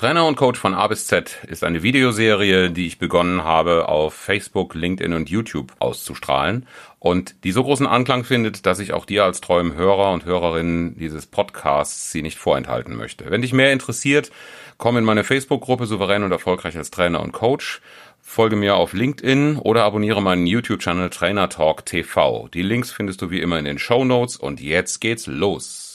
Trainer und Coach von A bis Z ist eine Videoserie, die ich begonnen habe, auf Facebook, LinkedIn und YouTube auszustrahlen und die so großen Anklang findet, dass ich auch dir als treuem Hörer und Hörerin dieses Podcasts sie nicht vorenthalten möchte. Wenn dich mehr interessiert, komm in meine Facebook-Gruppe Souverän und Erfolgreich als Trainer und Coach folge mir auf LinkedIn oder abonniere meinen YouTube-Channel Trainer Talk TV. Die Links findest du wie immer in den Show Notes und jetzt geht's los.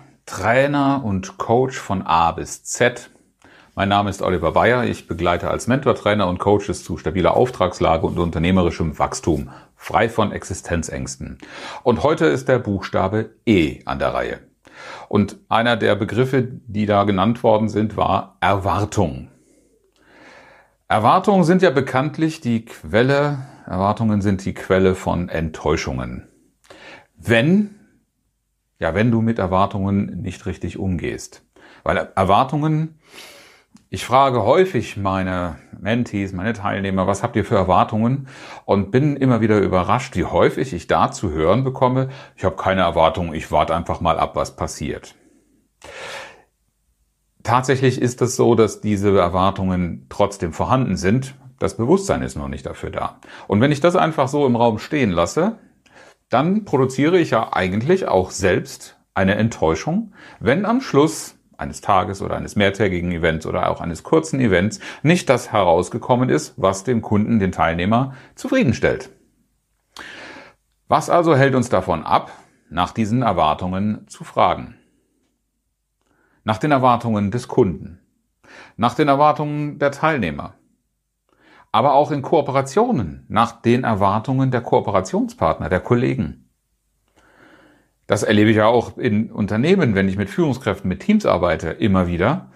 Trainer und Coach von A bis Z. Mein Name ist Oliver Bayer. Ich begleite als Mentor, Trainer und Coaches zu stabiler Auftragslage und unternehmerischem Wachstum, frei von Existenzängsten. Und heute ist der Buchstabe E an der Reihe. Und einer der Begriffe, die da genannt worden sind, war Erwartung. Erwartungen sind ja bekanntlich die Quelle, Erwartungen sind die Quelle von Enttäuschungen. Wenn ja, wenn du mit Erwartungen nicht richtig umgehst. Weil Erwartungen, ich frage häufig meine Mentees, meine Teilnehmer, was habt ihr für Erwartungen? Und bin immer wieder überrascht, wie häufig ich da zu hören bekomme, ich habe keine Erwartungen, ich warte einfach mal ab, was passiert. Tatsächlich ist es so, dass diese Erwartungen trotzdem vorhanden sind. Das Bewusstsein ist noch nicht dafür da. Und wenn ich das einfach so im Raum stehen lasse, dann produziere ich ja eigentlich auch selbst eine Enttäuschung, wenn am Schluss eines Tages oder eines mehrtägigen Events oder auch eines kurzen Events nicht das herausgekommen ist, was den Kunden, den Teilnehmer zufriedenstellt. Was also hält uns davon ab, nach diesen Erwartungen zu fragen? Nach den Erwartungen des Kunden, nach den Erwartungen der Teilnehmer, aber auch in Kooperationen nach den Erwartungen der Kooperationspartner, der Kollegen. Das erlebe ich ja auch in Unternehmen, wenn ich mit Führungskräften, mit Teams arbeite, immer wieder,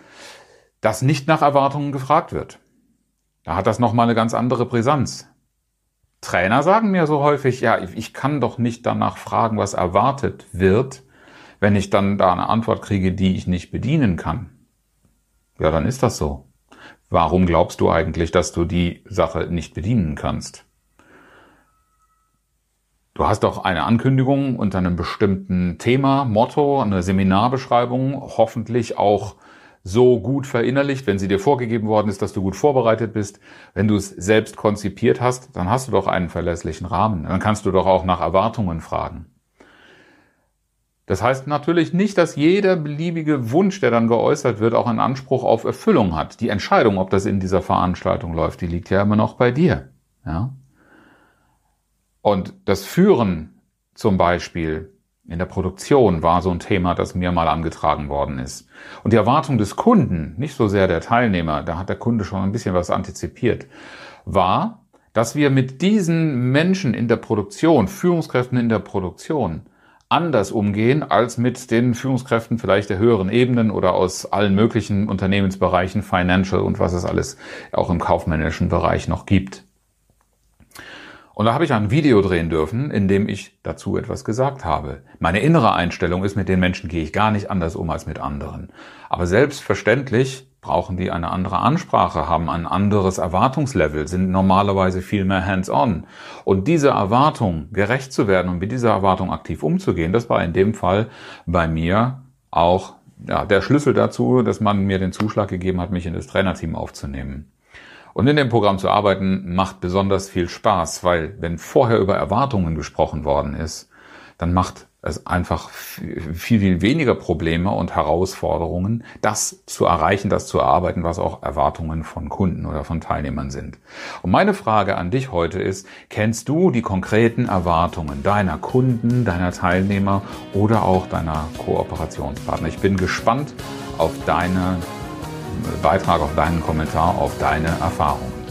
dass nicht nach Erwartungen gefragt wird. Da hat das nochmal eine ganz andere Brisanz. Trainer sagen mir so häufig, ja, ich kann doch nicht danach fragen, was erwartet wird, wenn ich dann da eine Antwort kriege, die ich nicht bedienen kann. Ja, dann ist das so. Warum glaubst du eigentlich, dass du die Sache nicht bedienen kannst? Du hast doch eine Ankündigung unter einem bestimmten Thema, Motto, eine Seminarbeschreibung, hoffentlich auch so gut verinnerlicht, wenn sie dir vorgegeben worden ist, dass du gut vorbereitet bist. Wenn du es selbst konzipiert hast, dann hast du doch einen verlässlichen Rahmen. Dann kannst du doch auch nach Erwartungen fragen. Das heißt natürlich nicht, dass jeder beliebige Wunsch, der dann geäußert wird, auch einen Anspruch auf Erfüllung hat. Die Entscheidung, ob das in dieser Veranstaltung läuft, die liegt ja immer noch bei dir. Ja? Und das Führen zum Beispiel in der Produktion war so ein Thema, das mir mal angetragen worden ist. Und die Erwartung des Kunden, nicht so sehr der Teilnehmer, da hat der Kunde schon ein bisschen was antizipiert, war, dass wir mit diesen Menschen in der Produktion, Führungskräften in der Produktion, anders umgehen als mit den Führungskräften vielleicht der höheren Ebenen oder aus allen möglichen Unternehmensbereichen, Financial und was es alles auch im kaufmännischen Bereich noch gibt. Und da habe ich ein Video drehen dürfen, in dem ich dazu etwas gesagt habe. Meine innere Einstellung ist, mit den Menschen gehe ich gar nicht anders um als mit anderen. Aber selbstverständlich brauchen die eine andere Ansprache, haben ein anderes Erwartungslevel, sind normalerweise viel mehr hands-on. Und diese Erwartung, gerecht zu werden und mit dieser Erwartung aktiv umzugehen, das war in dem Fall bei mir auch ja, der Schlüssel dazu, dass man mir den Zuschlag gegeben hat, mich in das Trainerteam aufzunehmen. Und in dem Programm zu arbeiten macht besonders viel Spaß, weil wenn vorher über Erwartungen gesprochen worden ist, dann macht es einfach viel, viel weniger Probleme und Herausforderungen, das zu erreichen, das zu erarbeiten, was auch Erwartungen von Kunden oder von Teilnehmern sind. Und meine Frage an dich heute ist, kennst du die konkreten Erwartungen deiner Kunden, deiner Teilnehmer oder auch deiner Kooperationspartner? Ich bin gespannt auf deinen Beitrag, auf deinen Kommentar, auf deine Erfahrungen.